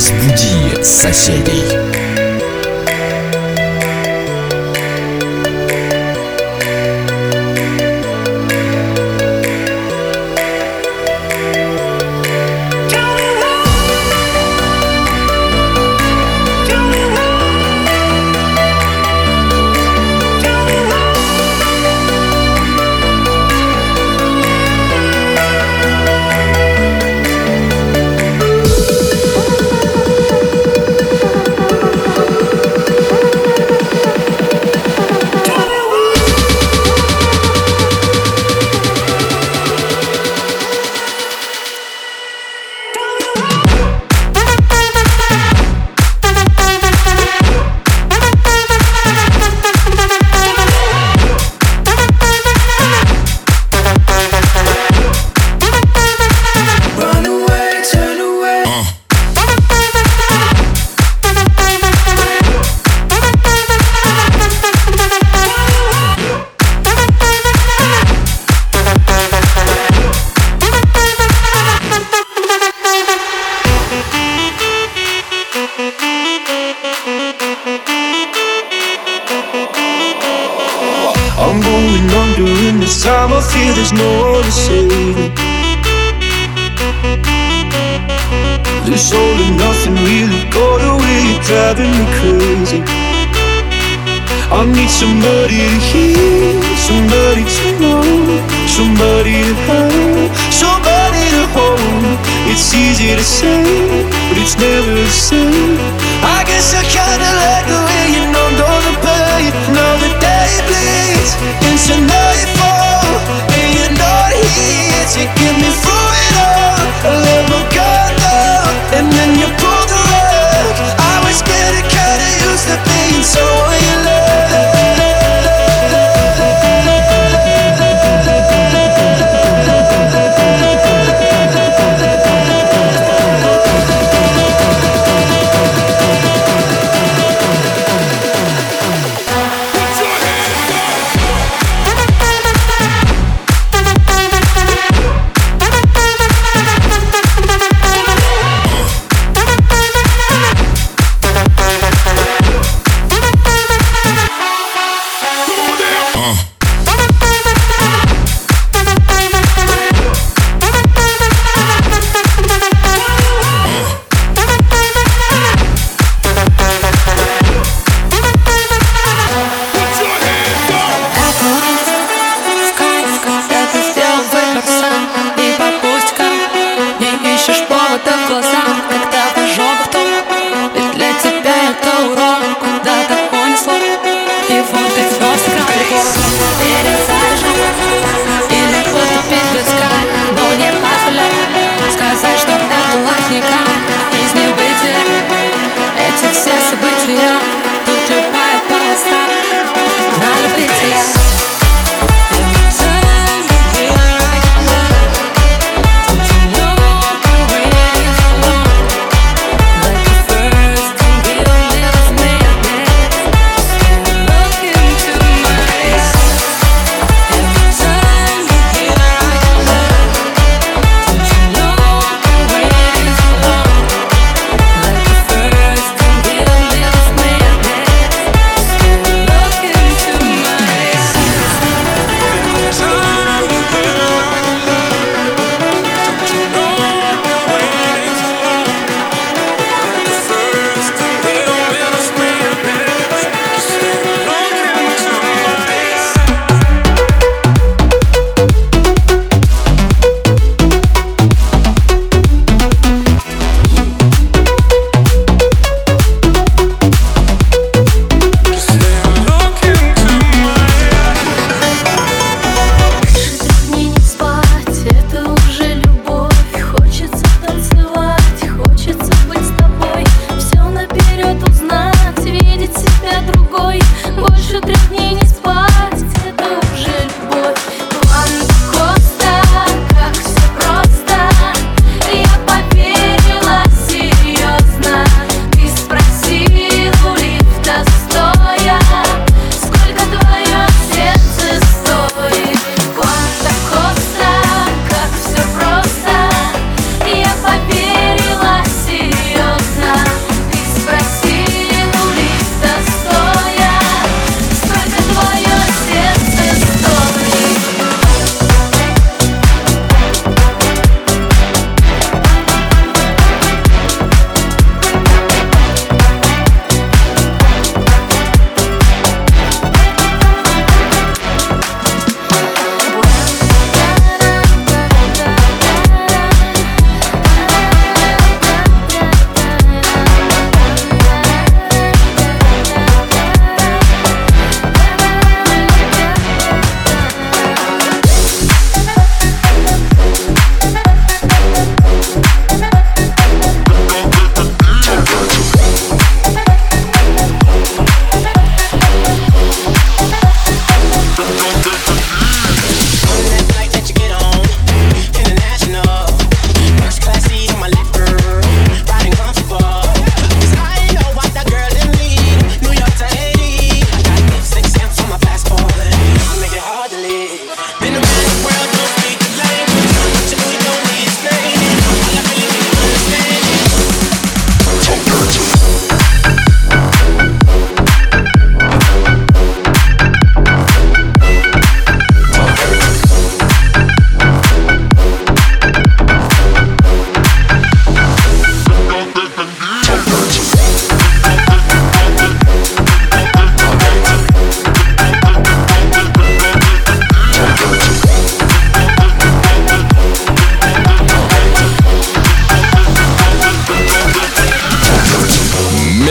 Разбуди соседей. All and nothing really got away, you're driving me crazy. I need somebody to hear, somebody to know, somebody to have, somebody to hold. It's easy to say, but it's never the same. I guess I kinda like the way you numbed all the pain. Now the day bleeds into nightfall,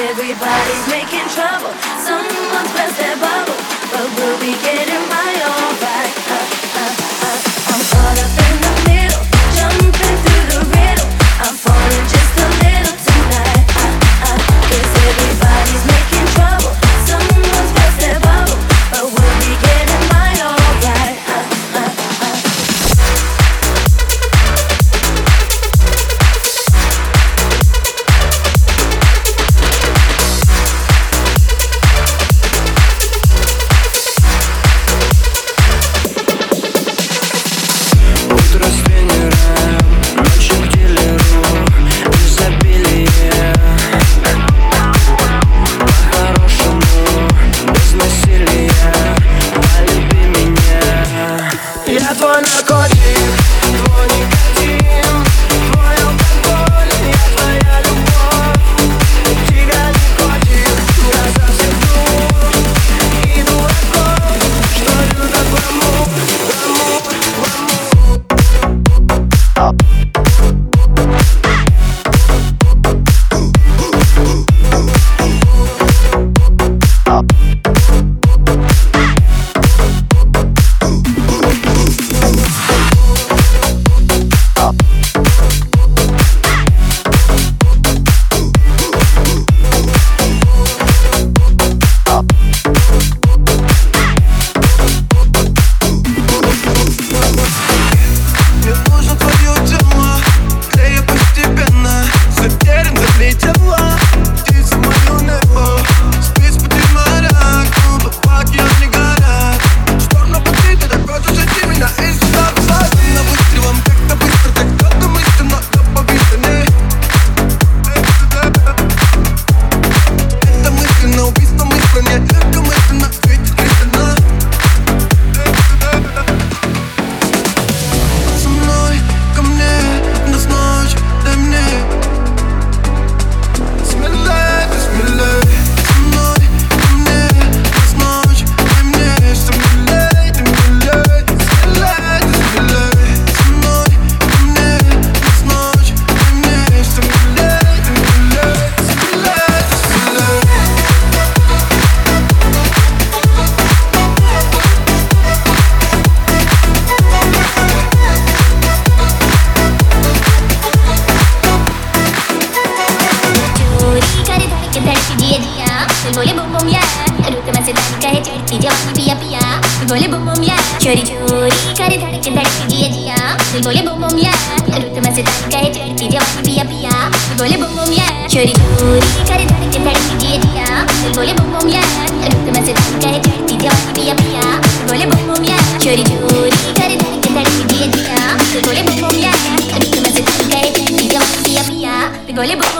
Everybody's making trouble. Someone's burst their bubble, but we'll be getting by alright. Uh, uh, uh, uh. I'm caught up in the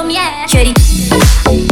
home, yeah. Shorty.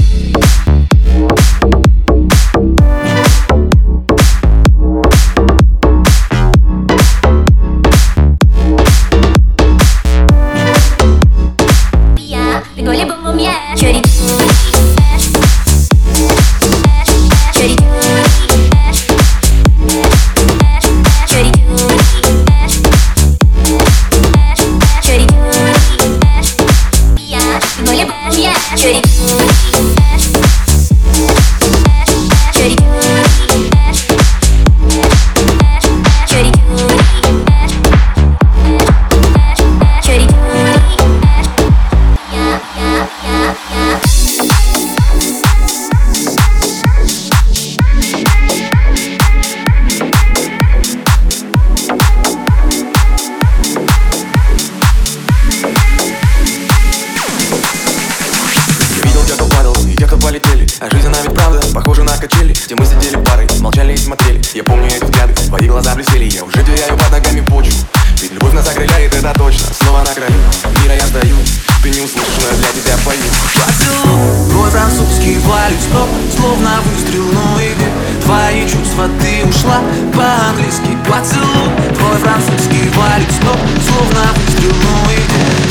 Валюс стоп Словно выстрел, но и твои чувства Ты ушла по-английски. Поцелуй, твой французский валюс стоп Словно выстрел, но и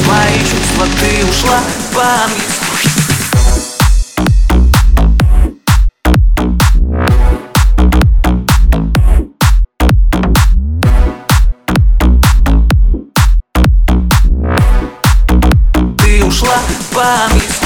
твои чувства Ты ушла по-английски. Ушла по-английски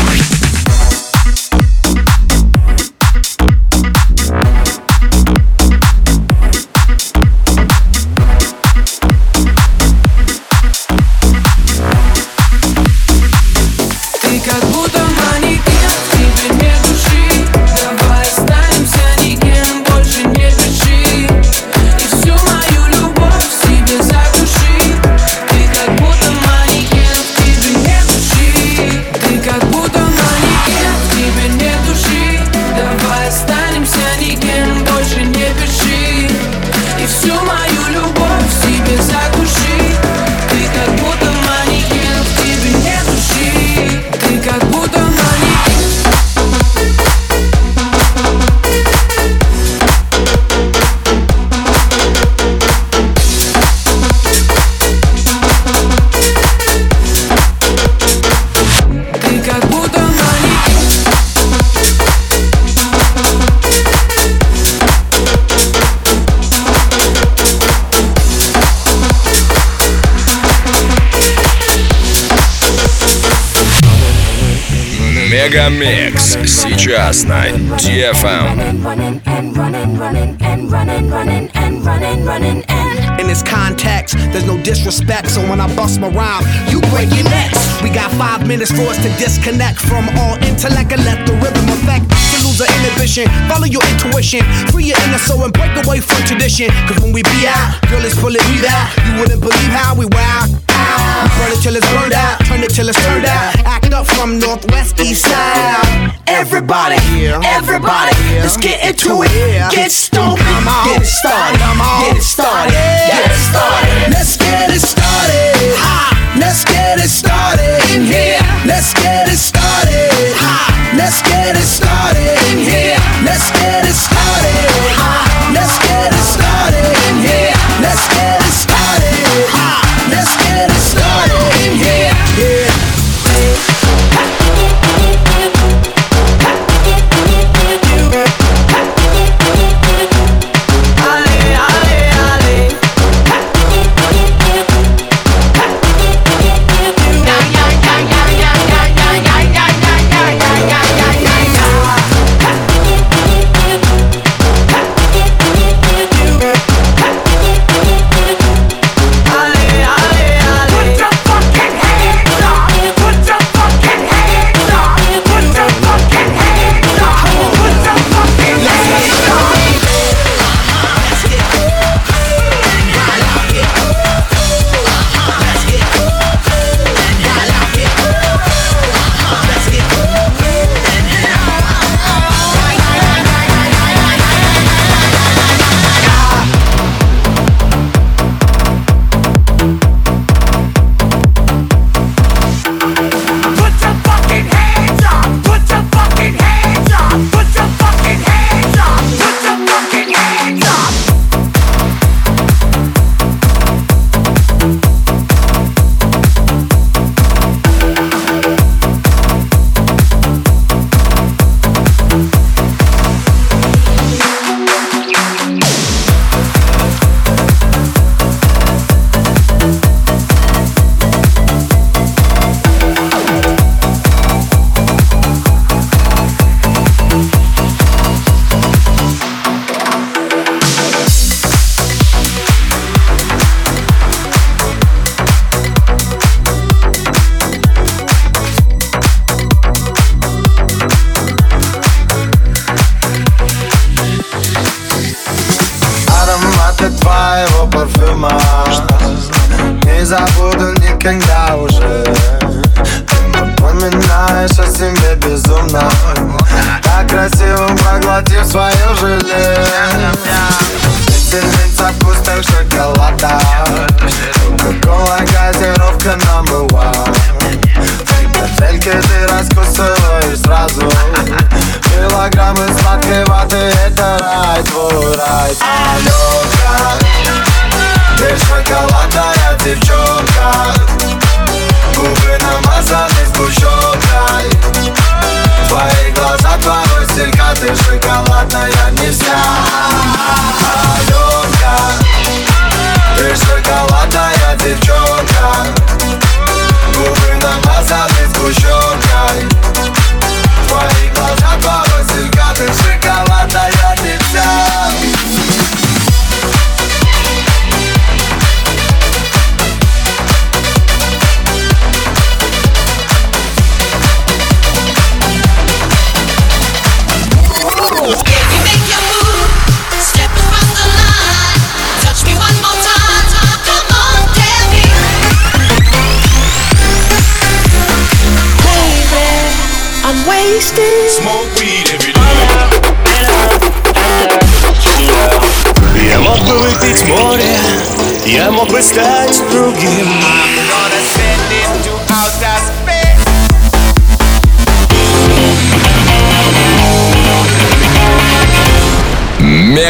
Мегамикс сейчас на DFM. running and running, running and running, running and running, running and In this context, there's no disrespect, so when I bust my rhyme, you break your necks. We got five minutes for us to disconnect from all intellect and let the rhythm affect. To lose the inhibition, follow your intuition, free your inner soul and break away from tradition. Cause when we be out, girl, it's pulling me out. You wouldn't believe how we wow. we burn it till it's burned out, turn it till it's turned out. Act up from northwest, east side. Everybody, everybody, let's get into it. Get stoned, get it started, get it started, get it started. Let's get it started. Let's get it started in here. Let's get it started. Let's get it started broken down шоколадная нельзя.